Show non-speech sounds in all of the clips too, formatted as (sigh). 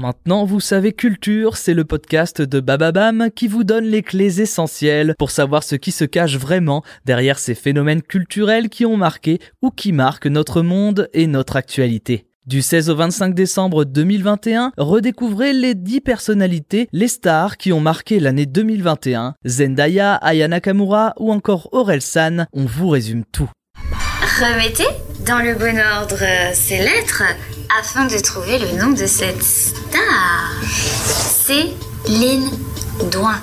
Maintenant, vous savez Culture, c'est le podcast de Bababam qui vous donne les clés essentielles pour savoir ce qui se cache vraiment derrière ces phénomènes culturels qui ont marqué ou qui marquent notre monde et notre actualité. Du 16 au 25 décembre 2021, redécouvrez les 10 personnalités, les stars qui ont marqué l'année 2021. Zendaya, Aya Nakamura ou encore Aurel San, on vous résume tout. Remettez dans le bon ordre ces lettres afin de trouver le nom de cette star. Céline Douin.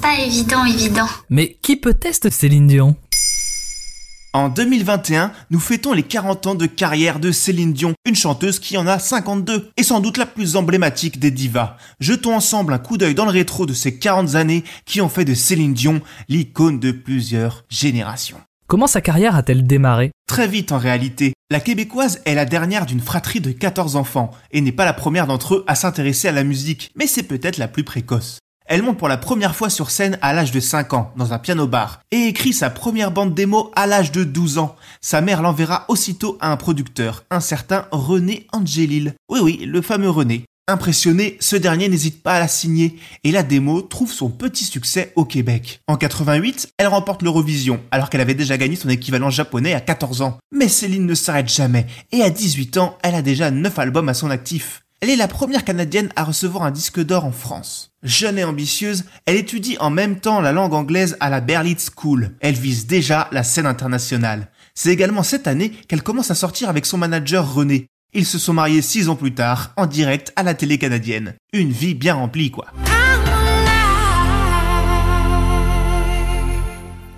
Pas évident, évident. Mais qui peut tester Céline Dion? En 2021, nous fêtons les 40 ans de carrière de Céline Dion, une chanteuse qui en a 52, et sans doute la plus emblématique des divas. Jetons ensemble un coup d'œil dans le rétro de ces 40 années qui ont fait de Céline Dion l'icône de plusieurs générations. Comment sa carrière a-t-elle démarré? Très vite en réalité. La québécoise est la dernière d'une fratrie de 14 enfants, et n'est pas la première d'entre eux à s'intéresser à la musique, mais c'est peut-être la plus précoce. Elle monte pour la première fois sur scène à l'âge de 5 ans, dans un piano-bar, et écrit sa première bande démo à l'âge de 12 ans. Sa mère l'enverra aussitôt à un producteur, un certain René Angelil. Oui oui, le fameux René. Impressionné, ce dernier n'hésite pas à la signer, et la démo trouve son petit succès au Québec. En 88, elle remporte l'Eurovision, alors qu'elle avait déjà gagné son équivalent japonais à 14 ans. Mais Céline ne s'arrête jamais, et à 18 ans, elle a déjà 9 albums à son actif. Elle est la première Canadienne à recevoir un disque d'or en France. Jeune et ambitieuse, elle étudie en même temps la langue anglaise à la Berlitz School. Elle vise déjà la scène internationale. C'est également cette année qu'elle commence à sortir avec son manager René. Ils se sont mariés six ans plus tard, en direct à la télé canadienne. Une vie bien remplie, quoi.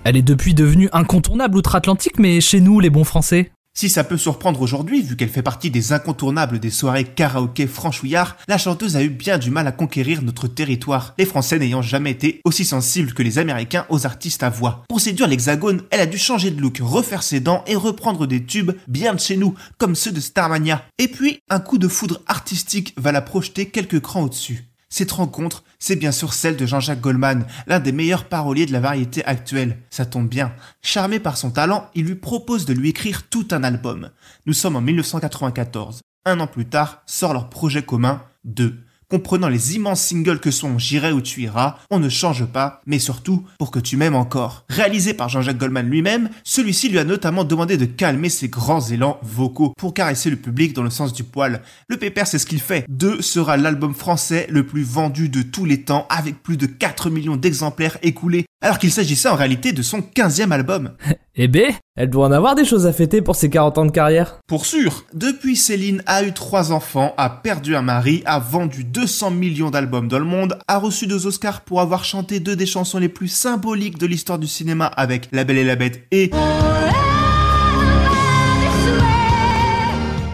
Elle est depuis devenue incontournable outre-Atlantique, mais chez nous, les bons Français si ça peut surprendre aujourd'hui, vu qu'elle fait partie des incontournables des soirées karaoké franchouillard, la chanteuse a eu bien du mal à conquérir notre territoire, les Français n'ayant jamais été aussi sensibles que les Américains aux artistes à voix. Pour séduire l'Hexagone, elle a dû changer de look, refaire ses dents et reprendre des tubes bien de chez nous, comme ceux de Starmania. Et puis, un coup de foudre artistique va la projeter quelques crans au-dessus. Cette rencontre, c'est bien sûr celle de Jean-Jacques Goldman, l'un des meilleurs paroliers de la variété actuelle. Ça tombe bien. Charmé par son talent, il lui propose de lui écrire tout un album. Nous sommes en 1994. Un an plus tard, sort leur projet commun, 2 comprenant les immenses singles que sont J'irai où tu iras, On ne change pas, mais surtout Pour que tu m'aimes encore. Réalisé par Jean-Jacques Goldman lui-même, celui-ci lui a notamment demandé de calmer ses grands élans vocaux pour caresser le public dans le sens du poil. Le pépère c'est ce qu'il fait. 2 sera l'album français le plus vendu de tous les temps avec plus de 4 millions d'exemplaires écoulés alors qu'il s'agissait en réalité de son 15e album. (laughs) Eh ben, elle doit en avoir des choses à fêter pour ses 40 ans de carrière. Pour sûr. Depuis, Céline a eu trois enfants, a perdu un mari, a vendu 200 millions d'albums dans le monde, a reçu deux Oscars pour avoir chanté deux des chansons les plus symboliques de l'histoire du cinéma avec La Belle et la Bête et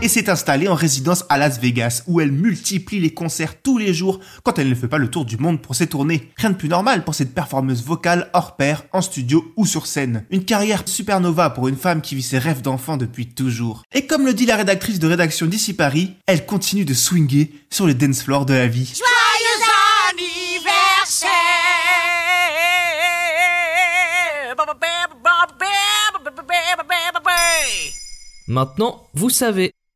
et s'est installée en résidence à Las Vegas où elle multiplie les concerts tous les jours quand elle ne fait pas le tour du monde pour ses tournées. Rien de plus normal pour cette performeuse vocale hors pair, en studio ou sur scène. Une carrière supernova pour une femme qui vit ses rêves d'enfant depuis toujours. Et comme le dit la rédactrice de rédaction d'ici Paris, elle continue de swinger sur les dance floors de la vie. Joyeux anniversaire Maintenant, vous savez.